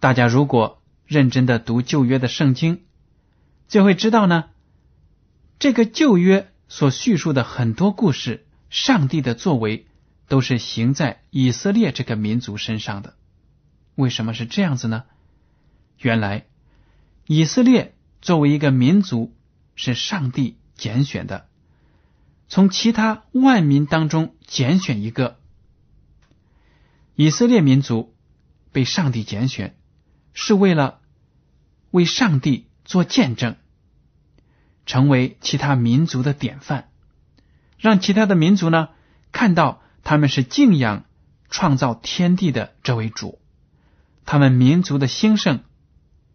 大家如果认真的读旧约的圣经，就会知道呢，这个旧约所叙述的很多故事，上帝的作为都是行在以色列这个民族身上的。为什么是这样子呢？原来以色列作为一个民族，是上帝拣选的。从其他万民当中拣选一个以色列民族被上帝拣选，是为了为上帝做见证，成为其他民族的典范，让其他的民族呢看到他们是敬仰创造天地的这位主，他们民族的兴盛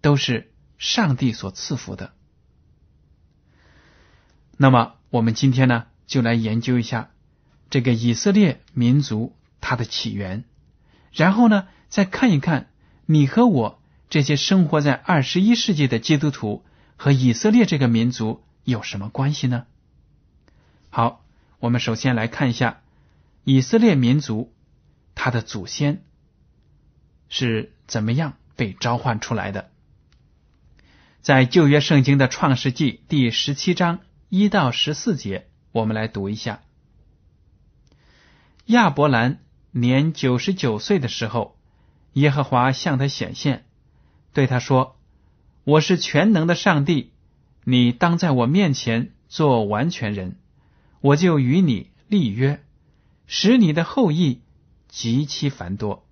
都是上帝所赐福的。那么我们今天呢？就来研究一下这个以色列民族它的起源，然后呢，再看一看你和我这些生活在二十一世纪的基督徒和以色列这个民族有什么关系呢？好，我们首先来看一下以色列民族他的祖先是怎么样被召唤出来的。在旧约圣经的创世纪第十七章一到十四节。我们来读一下：亚伯兰年九十九岁的时候，耶和华向他显现，对他说：“我是全能的上帝，你当在我面前做完全人，我就与你立约，使你的后裔极其繁多。”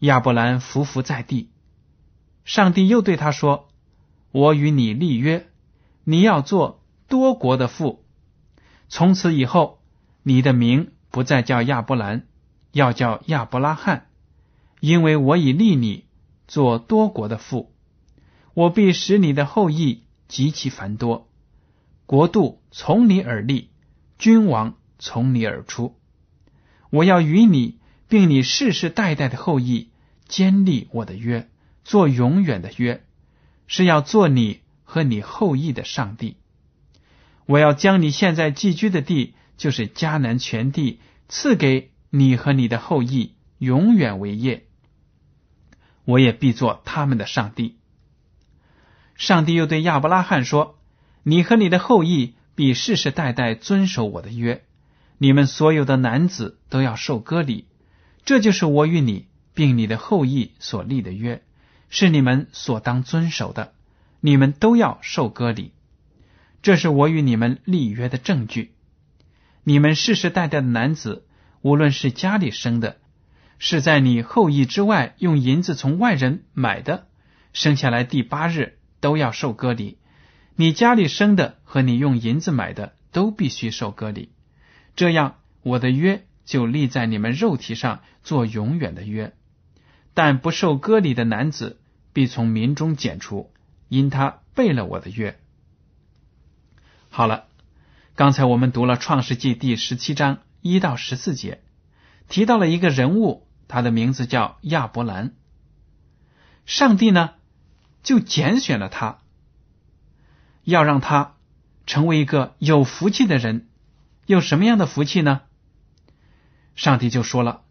亚伯兰伏伏在地，上帝又对他说：“我与你立约，你要做。”多国的父，从此以后，你的名不再叫亚伯兰，要叫亚伯拉罕，因为我已立你做多国的父。我必使你的后裔极其繁多，国度从你而立，君王从你而出。我要与你，并你世世代代的后裔坚立我的约，做永远的约，是要做你和你后裔的上帝。我要将你现在寄居的地，就是迦南全地，赐给你和你的后裔，永远为业。我也必做他们的上帝。上帝又对亚伯拉罕说：“你和你的后裔必世世代代遵守我的约，你们所有的男子都要受割礼。这就是我与你并你的后裔所立的约，是你们所当遵守的。你们都要受割礼。”这是我与你们立约的证据。你们世世代代的男子，无论是家里生的，是在你后裔之外用银子从外人买的，生下来第八日都要受割礼。你家里生的和你用银子买的都必须受割礼。这样，我的约就立在你们肉体上，做永远的约。但不受割礼的男子，必从民中剪除，因他背了我的约。好了，刚才我们读了《创世纪》第十七章一到十四节，提到了一个人物，他的名字叫亚伯兰。上帝呢就拣选了他，要让他成为一个有福气的人。有什么样的福气呢？上帝就说了：“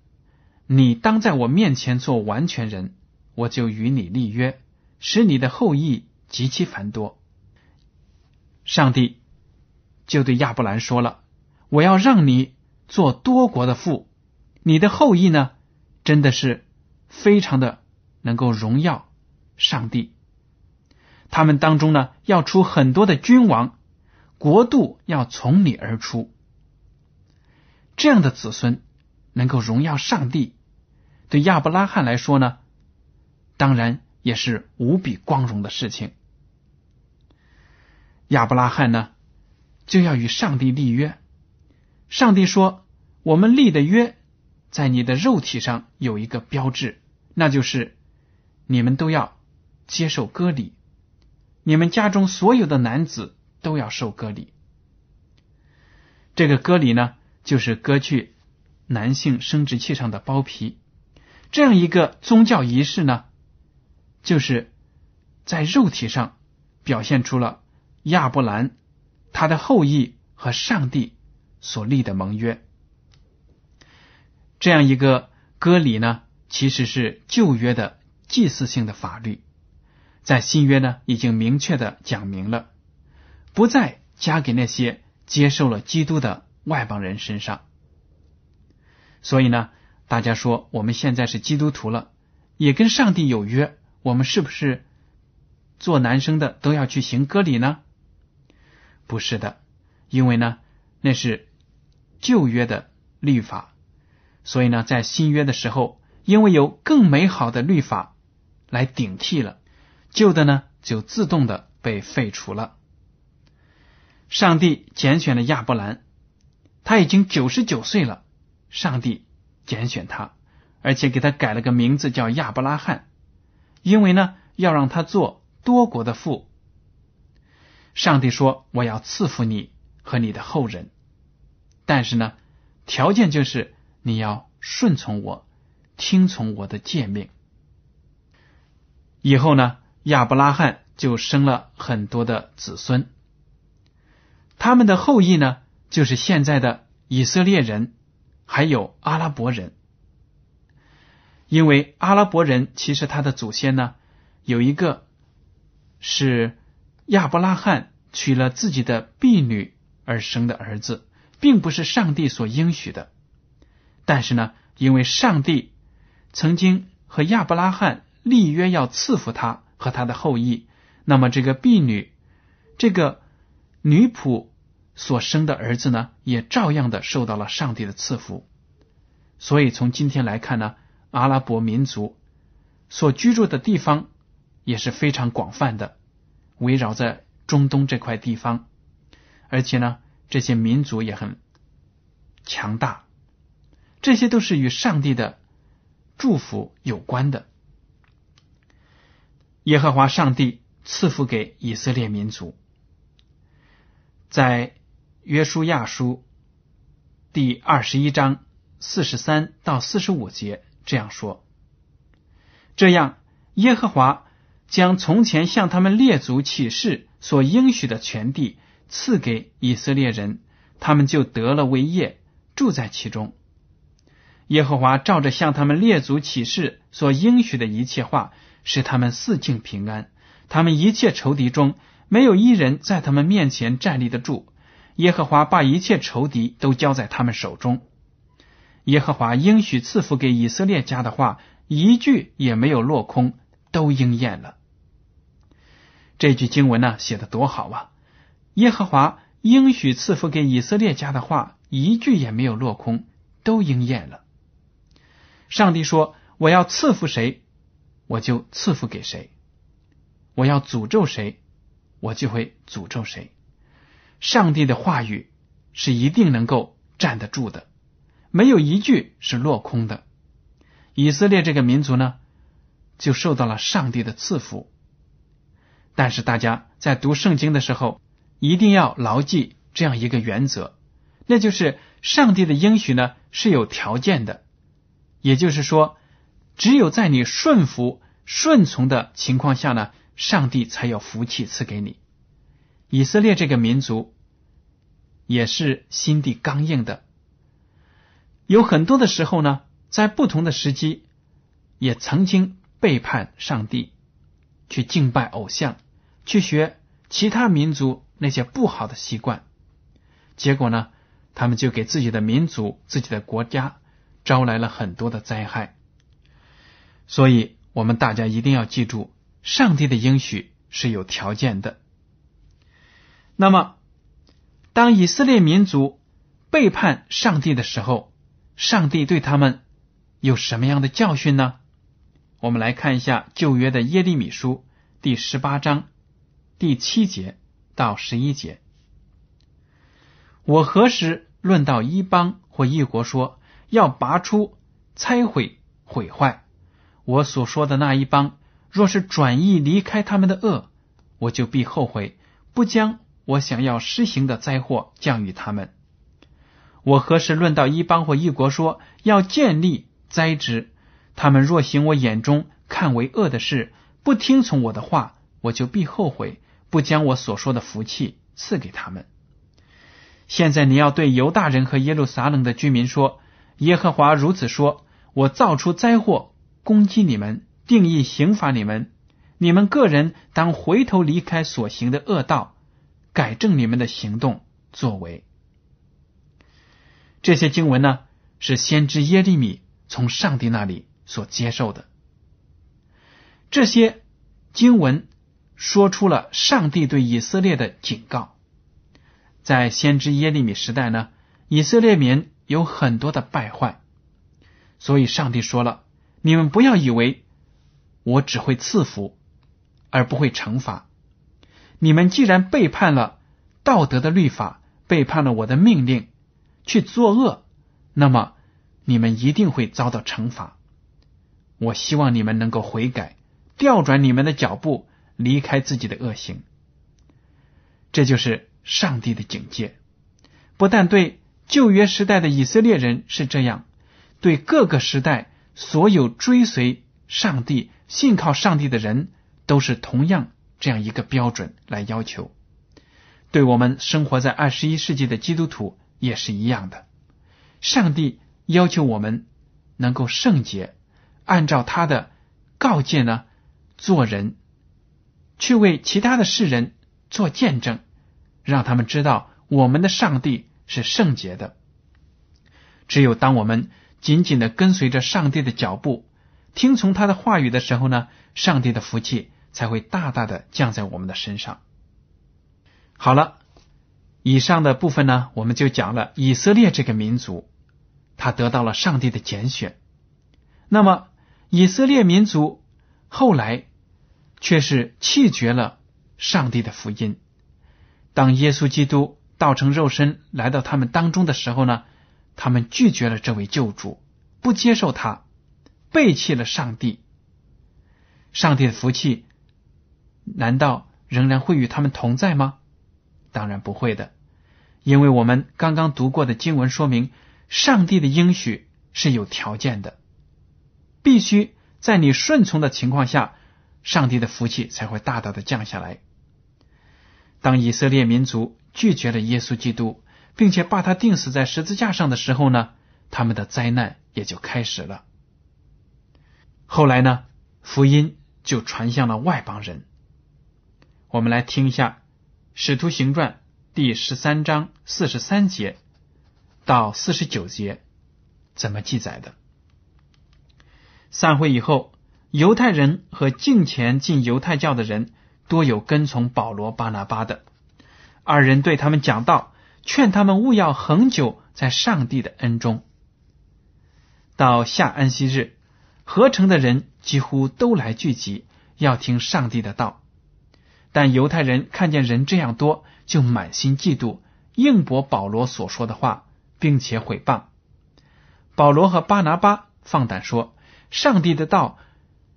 你当在我面前做完全人，我就与你立约，使你的后裔极其繁多。”上帝就对亚伯兰说了：“我要让你做多国的父，你的后裔呢，真的是非常的能够荣耀上帝。他们当中呢，要出很多的君王，国度要从你而出。”这样的子孙能够荣耀上帝，对亚伯拉罕来说呢，当然也是无比光荣的事情。亚伯拉罕呢，就要与上帝立约。上帝说：“我们立的约，在你的肉体上有一个标志，那就是你们都要接受割礼，你们家中所有的男子都要受割礼。这个割礼呢？”就是割去男性生殖器上的包皮，这样一个宗教仪式呢，就是在肉体上表现出了亚伯兰他的后裔和上帝所立的盟约。这样一个割礼呢，其实是旧约的祭祀性的法律，在新约呢已经明确的讲明了，不再加给那些接受了基督的。外邦人身上，所以呢，大家说我们现在是基督徒了，也跟上帝有约，我们是不是做男生的都要去行割礼呢？不是的，因为呢，那是旧约的律法，所以呢，在新约的时候，因为有更美好的律法来顶替了，旧的呢就自动的被废除了。上帝拣选了亚伯兰。他已经九十九岁了，上帝拣选他，而且给他改了个名字叫亚伯拉罕，因为呢要让他做多国的父。上帝说：“我要赐福你和你的后人，但是呢，条件就是你要顺从我，听从我的诫命。”以后呢，亚伯拉罕就生了很多的子孙，他们的后裔呢。就是现在的以色列人，还有阿拉伯人，因为阿拉伯人其实他的祖先呢，有一个是亚伯拉罕娶了自己的婢女而生的儿子，并不是上帝所应许的。但是呢，因为上帝曾经和亚伯拉罕立约要赐福他和他的后裔，那么这个婢女，这个女仆。所生的儿子呢，也照样的受到了上帝的赐福。所以从今天来看呢，阿拉伯民族所居住的地方也是非常广泛的，围绕在中东这块地方，而且呢，这些民族也很强大。这些都是与上帝的祝福有关的。耶和华上帝赐福给以色列民族，在。约书亚书第二十一章四十三到四十五节这样说：这样，耶和华将从前向他们列祖起誓所应许的全地赐给以色列人，他们就得了为业，住在其中。耶和华照着向他们列祖起誓所应许的一切话，使他们四境平安，他们一切仇敌中没有一人在他们面前站立得住。耶和华把一切仇敌都交在他们手中。耶和华应许赐福给以色列家的话，一句也没有落空，都应验了。这句经文呢，写的多好啊！耶和华应许赐福给以色列家的话，一句也没有落空，都应验了。上帝说：“我要赐福谁，我就赐福给谁；我要诅咒谁，我就会诅咒谁。”上帝的话语是一定能够站得住的，没有一句是落空的。以色列这个民族呢，就受到了上帝的赐福。但是大家在读圣经的时候，一定要牢记这样一个原则，那就是上帝的应许呢是有条件的，也就是说，只有在你顺服顺从的情况下呢，上帝才有福气赐给你。以色列这个民族也是心地刚硬的，有很多的时候呢，在不同的时机也曾经背叛上帝，去敬拜偶像，去学其他民族那些不好的习惯，结果呢，他们就给自己的民族、自己的国家招来了很多的灾害。所以，我们大家一定要记住，上帝的应许是有条件的。那么，当以色列民族背叛上帝的时候，上帝对他们有什么样的教训呢？我们来看一下旧约的耶利米书第十八章第七节到十一节。我何时论到一邦或一国说要拔出、拆毁、毁坏我所说的那一帮，若是转意离开他们的恶，我就必后悔，不将。我想要施行的灾祸降于他们。我何时论到一邦或一国说要建立灾植，他们若行我眼中看为恶的事，不听从我的话，我就必后悔，不将我所说的福气赐给他们。现在你要对犹大人和耶路撒冷的居民说：耶和华如此说：我造出灾祸攻击你们，定义刑罚你们，你们个人当回头离开所行的恶道。改正你们的行动作为。这些经文呢，是先知耶利米从上帝那里所接受的。这些经文说出了上帝对以色列的警告。在先知耶利米时代呢，以色列民有很多的败坏，所以上帝说了：“你们不要以为我只会赐福，而不会惩罚。”你们既然背叛了道德的律法，背叛了我的命令，去作恶，那么你们一定会遭到惩罚。我希望你们能够悔改，调转你们的脚步，离开自己的恶行。这就是上帝的警戒，不但对旧约时代的以色列人是这样，对各个时代所有追随上帝、信靠上帝的人都是同样。这样一个标准来要求，对我们生活在二十一世纪的基督徒也是一样的。上帝要求我们能够圣洁，按照他的告诫呢做人，去为其他的世人做见证，让他们知道我们的上帝是圣洁的。只有当我们紧紧的跟随着上帝的脚步，听从他的话语的时候呢，上帝的福气。才会大大的降在我们的身上。好了，以上的部分呢，我们就讲了以色列这个民族，他得到了上帝的拣选。那么，以色列民族后来却是弃绝了上帝的福音。当耶稣基督道成肉身来到他们当中的时候呢，他们拒绝了这位救主，不接受他，背弃了上帝。上帝的福气。难道仍然会与他们同在吗？当然不会的，因为我们刚刚读过的经文说明，上帝的应许是有条件的，必须在你顺从的情况下，上帝的福气才会大大的降下来。当以色列民族拒绝了耶稣基督，并且把他钉死在十字架上的时候呢，他们的灾难也就开始了。后来呢，福音就传向了外邦人。我们来听一下《使徒行传》第十三章四十三节到四十九节怎么记载的。散会以后，犹太人和敬前进犹太教的人多有跟从保罗、巴拿巴的。二人对他们讲道，劝他们勿要恒久在上帝的恩中。到下安息日，合成的人几乎都来聚集，要听上帝的道。但犹太人看见人这样多，就满心嫉妒，应驳保罗所说的话，并且毁谤保罗和巴拿巴。放胆说：“上帝的道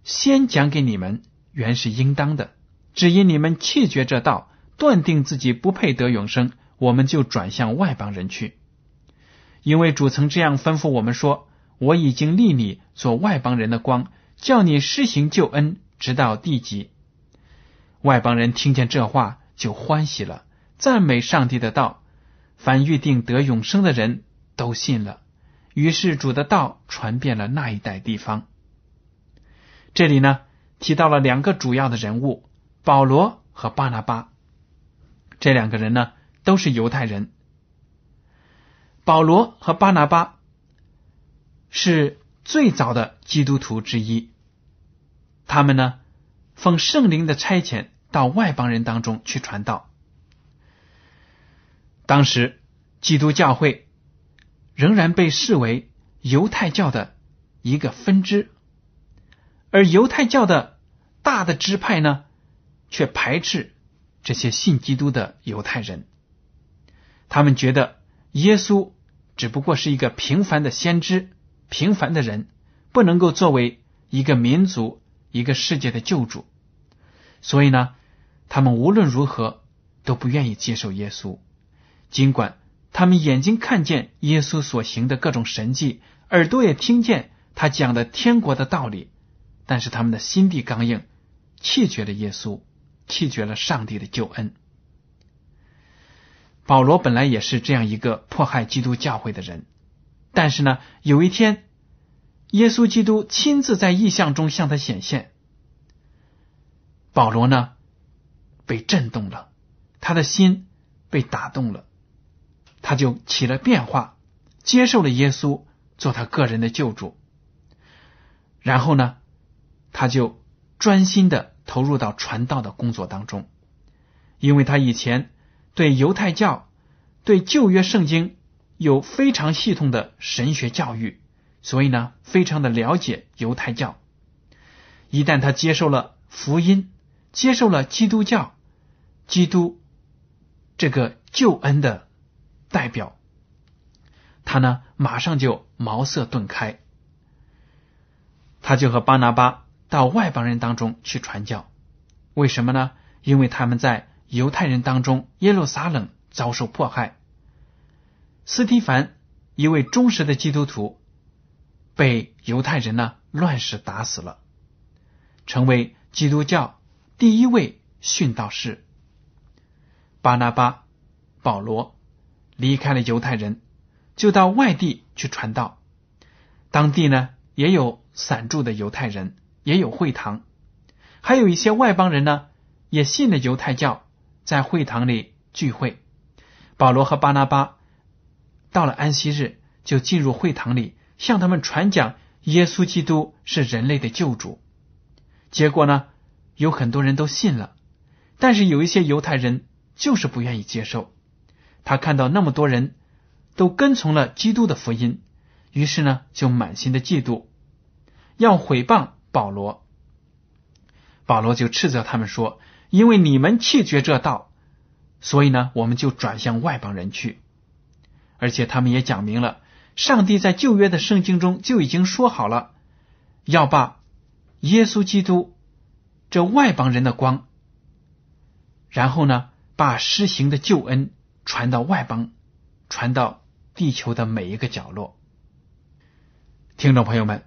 先讲给你们，原是应当的。只因你们弃绝这道，断定自己不配得永生，我们就转向外邦人去。因为主曾这样吩咐我们说：我已经立你做外邦人的光，叫你施行救恩，直到地极。外邦人听见这话，就欢喜了，赞美上帝的道。凡预定得永生的人都信了。于是主的道传遍了那一带地方。这里呢，提到了两个主要的人物：保罗和巴拿巴。这两个人呢，都是犹太人。保罗和巴拿巴是最早的基督徒之一。他们呢，奉圣灵的差遣到外邦人当中去传道。当时基督教会仍然被视为犹太教的一个分支，而犹太教的大的支派呢，却排斥这些信基督的犹太人。他们觉得耶稣只不过是一个平凡的先知，平凡的人，不能够作为一个民族。一个世界的救主，所以呢，他们无论如何都不愿意接受耶稣。尽管他们眼睛看见耶稣所行的各种神迹，耳朵也听见他讲的天国的道理，但是他们的心地刚硬，弃绝了耶稣，弃绝了上帝的救恩。保罗本来也是这样一个迫害基督教会的人，但是呢，有一天。耶稣基督亲自在异象中向他显现，保罗呢被震动了，他的心被打动了，他就起了变化，接受了耶稣做他个人的救主。然后呢，他就专心的投入到传道的工作当中，因为他以前对犹太教、对旧约圣经有非常系统的神学教育。所以呢，非常的了解犹太教。一旦他接受了福音，接受了基督教，基督这个救恩的代表，他呢马上就茅塞顿开。他就和巴拿巴到外邦人当中去传教。为什么呢？因为他们在犹太人当中，耶路撒冷遭受迫害。斯蒂凡一位忠实的基督徒。被犹太人呢乱世打死了，成为基督教第一位殉道士。巴拿巴、保罗离开了犹太人，就到外地去传道。当地呢也有散住的犹太人，也有会堂，还有一些外邦人呢也信了犹太教，在会堂里聚会。保罗和巴拿巴到了安息日，就进入会堂里。向他们传讲耶稣基督是人类的救主，结果呢，有很多人都信了，但是有一些犹太人就是不愿意接受。他看到那么多人都跟从了基督的福音，于是呢，就满心的嫉妒，要毁谤保罗。保罗就斥责他们说：“因为你们弃绝这道，所以呢，我们就转向外邦人去。”而且他们也讲明了。上帝在旧约的圣经中就已经说好了，要把耶稣基督这外邦人的光，然后呢，把施行的救恩传到外邦，传到地球的每一个角落。听众朋友们，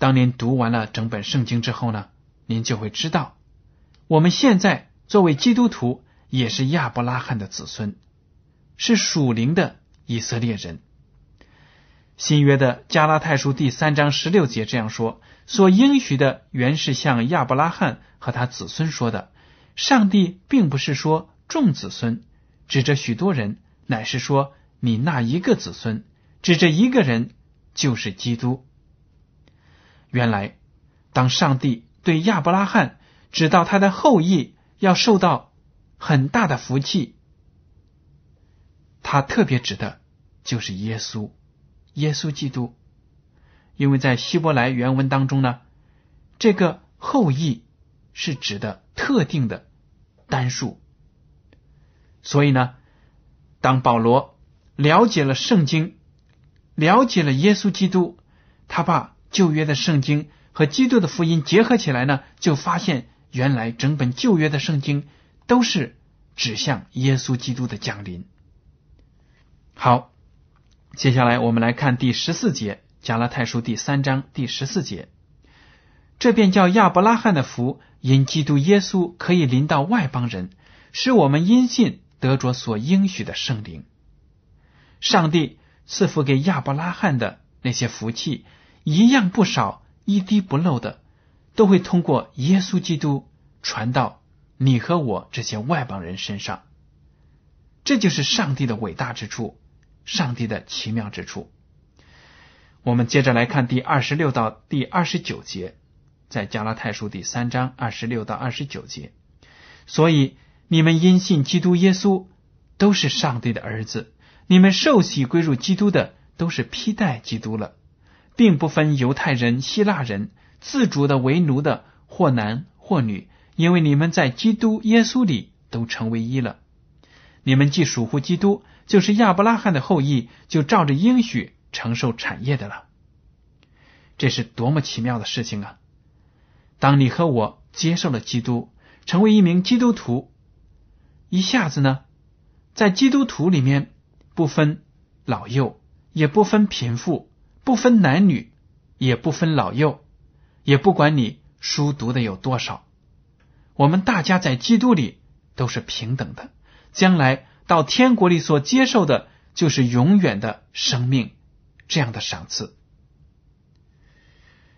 当您读完了整本圣经之后呢，您就会知道，我们现在作为基督徒也是亚伯拉罕的子孙，是属灵的以色列人。新约的加拉太书第三章十六节这样说：“所应许的原是向亚伯拉罕和他子孙说的。上帝并不是说众子孙，指着许多人，乃是说你那一个子孙，指着一个人，就是基督。原来，当上帝对亚伯拉罕指到他的后裔要受到很大的福气，他特别指的就是耶稣。”耶稣基督，因为在希伯来原文当中呢，这个后裔是指的特定的单数，所以呢，当保罗了解了圣经，了解了耶稣基督，他把旧约的圣经和基督的福音结合起来呢，就发现原来整本旧约的圣经都是指向耶稣基督的降临。好。接下来，我们来看第十四节，《加拉太书》第三章第十四节。这便叫亚伯拉罕的福，因基督耶稣可以临到外邦人，使我们因信得着所应许的圣灵。上帝赐福给亚伯拉罕的那些福气，一样不少，一滴不漏的，都会通过耶稣基督传到你和我这些外邦人身上。这就是上帝的伟大之处，上帝的奇妙之处。我们接着来看第二十六到第二十九节，在加拉太书第三章二十六到二十九节。所以你们因信基督耶稣，都是上帝的儿子；你们受洗归入基督的，都是披戴基督了，并不分犹太人、希腊人，自主的为奴的，或男或女，因为你们在基督耶稣里都成为一了。你们既属乎基督，就是亚伯拉罕的后裔，就照着应许。承受产业的了，这是多么奇妙的事情啊！当你和我接受了基督，成为一名基督徒，一下子呢，在基督徒里面不分老幼，也不分贫富，不分男女，也不分老幼，也不管你书读的有多少，我们大家在基督里都是平等的。将来到天国里所接受的，就是永远的生命。这样的赏赐，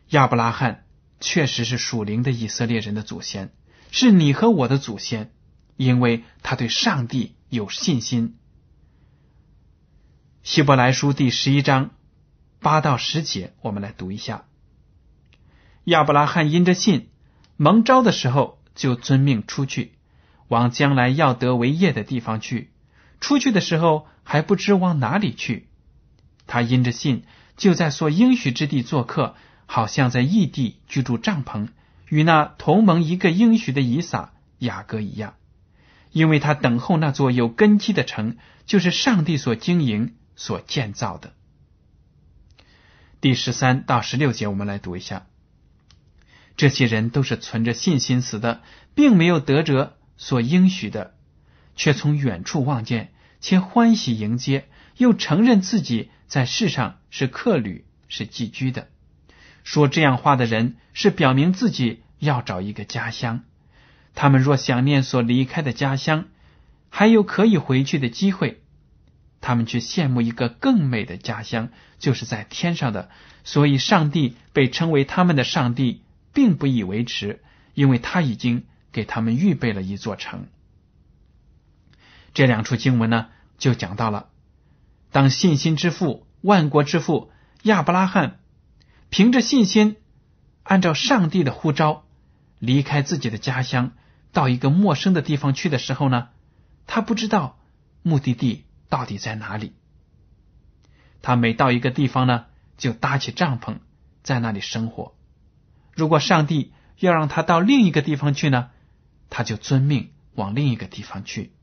亚伯拉罕确实是属灵的以色列人的祖先，是你和我的祖先，因为他对上帝有信心。希伯来书第十一章八到十节，我们来读一下：亚伯拉罕因着信蒙召的时候，就遵命出去，往将来要得为业的地方去。出去的时候还不知往哪里去。他因着信，就在所应许之地做客，好像在异地居住帐篷，与那同盟一个应许的以撒、雅各一样，因为他等候那座有根基的城，就是上帝所经营、所建造的。第十三到十六节，我们来读一下：这些人都是存着信心死的，并没有得着所应许的，却从远处望见，且欢喜迎接，又承认自己。在世上是客旅，是寄居的。说这样话的人，是表明自己要找一个家乡。他们若想念所离开的家乡，还有可以回去的机会，他们却羡慕一个更美的家乡，就是在天上的。所以，上帝被称为他们的上帝，并不以为耻，因为他已经给他们预备了一座城。这两处经文呢，就讲到了。当信心之父、万国之父亚伯拉罕凭着信心，按照上帝的呼召，离开自己的家乡，到一个陌生的地方去的时候呢，他不知道目的地到底在哪里。他每到一个地方呢，就搭起帐篷，在那里生活。如果上帝要让他到另一个地方去呢，他就遵命往另一个地方去。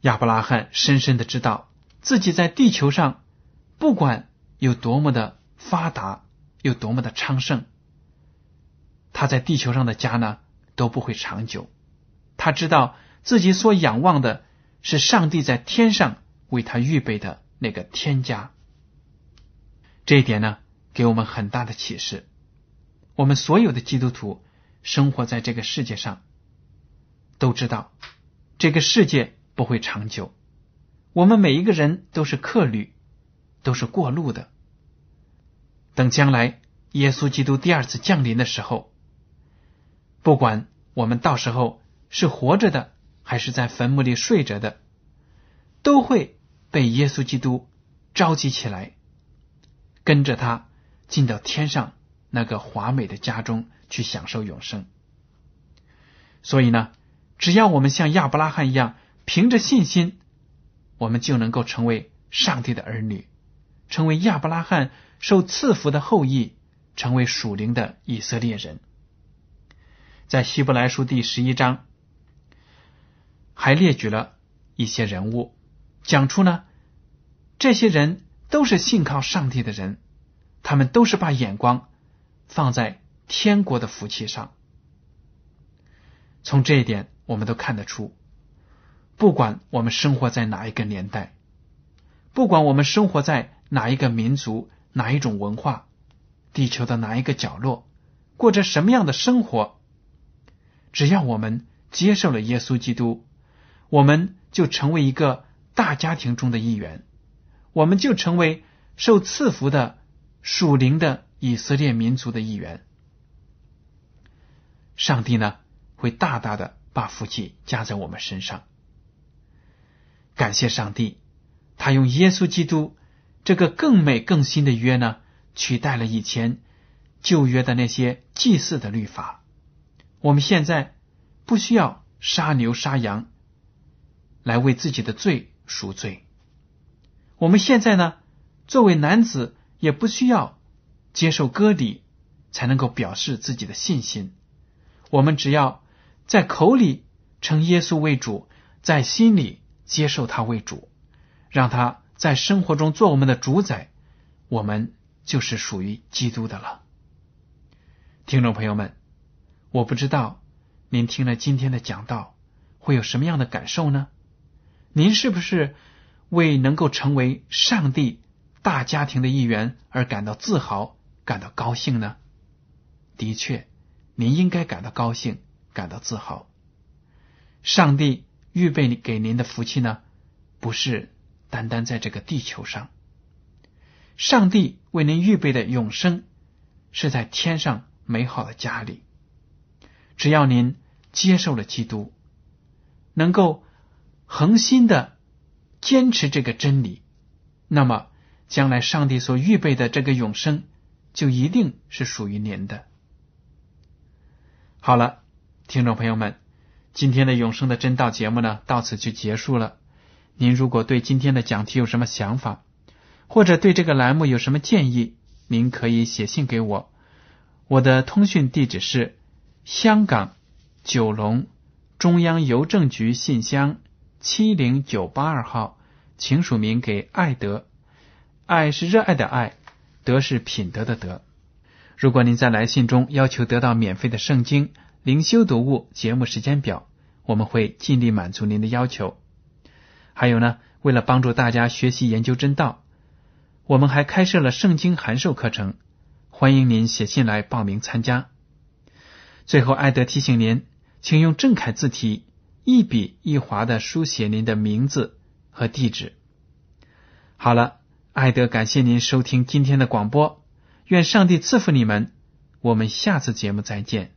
亚伯拉罕深深的知道自己在地球上，不管有多么的发达，有多么的昌盛，他在地球上的家呢都不会长久。他知道自己所仰望的是上帝在天上为他预备的那个天家。这一点呢，给我们很大的启示。我们所有的基督徒生活在这个世界上，都知道这个世界。不会长久。我们每一个人都是客旅，都是过路的。等将来耶稣基督第二次降临的时候，不管我们到时候是活着的，还是在坟墓里睡着的，都会被耶稣基督召集起来，跟着他进到天上那个华美的家中去享受永生。所以呢，只要我们像亚伯拉罕一样。凭着信心，我们就能够成为上帝的儿女，成为亚伯拉罕受赐福的后裔，成为属灵的以色列人。在希伯来书第十一章，还列举了一些人物，讲出呢，这些人都是信靠上帝的人，他们都是把眼光放在天国的福气上。从这一点，我们都看得出。不管我们生活在哪一个年代，不管我们生活在哪一个民族、哪一种文化，地球的哪一个角落，过着什么样的生活，只要我们接受了耶稣基督，我们就成为一个大家庭中的一员，我们就成为受赐福的属灵的以色列民族的一员。上帝呢，会大大的把福气加在我们身上。感谢上帝，他用耶稣基督这个更美更新的约呢，取代了以前旧约的那些祭祀的律法。我们现在不需要杀牛杀羊来为自己的罪赎罪。我们现在呢，作为男子也不需要接受割礼才能够表示自己的信心。我们只要在口里称耶稣为主，在心里。接受他为主，让他在生活中做我们的主宰，我们就是属于基督的了。听众朋友们，我不知道您听了今天的讲道会有什么样的感受呢？您是不是为能够成为上帝大家庭的一员而感到自豪、感到高兴呢？的确，您应该感到高兴、感到自豪。上帝。预备给您的福气呢，不是单单在这个地球上。上帝为您预备的永生，是在天上美好的家里。只要您接受了基督，能够恒心的坚持这个真理，那么将来上帝所预备的这个永生，就一定是属于您的。好了，听众朋友们。今天的永生的真道节目呢，到此就结束了。您如果对今天的讲题有什么想法，或者对这个栏目有什么建议，您可以写信给我。我的通讯地址是香港九龙中央邮政局信箱七零九八二号，请署名给爱德。爱是热爱的爱，德是品德的德。如果您在来信中要求得到免费的圣经。灵修读物节目时间表，我们会尽力满足您的要求。还有呢，为了帮助大家学习研究真道，我们还开设了圣经函授课程，欢迎您写信来报名参加。最后，艾德提醒您，请用正楷字体一笔一划的书写您的名字和地址。好了，艾德感谢您收听今天的广播，愿上帝赐福你们。我们下次节目再见。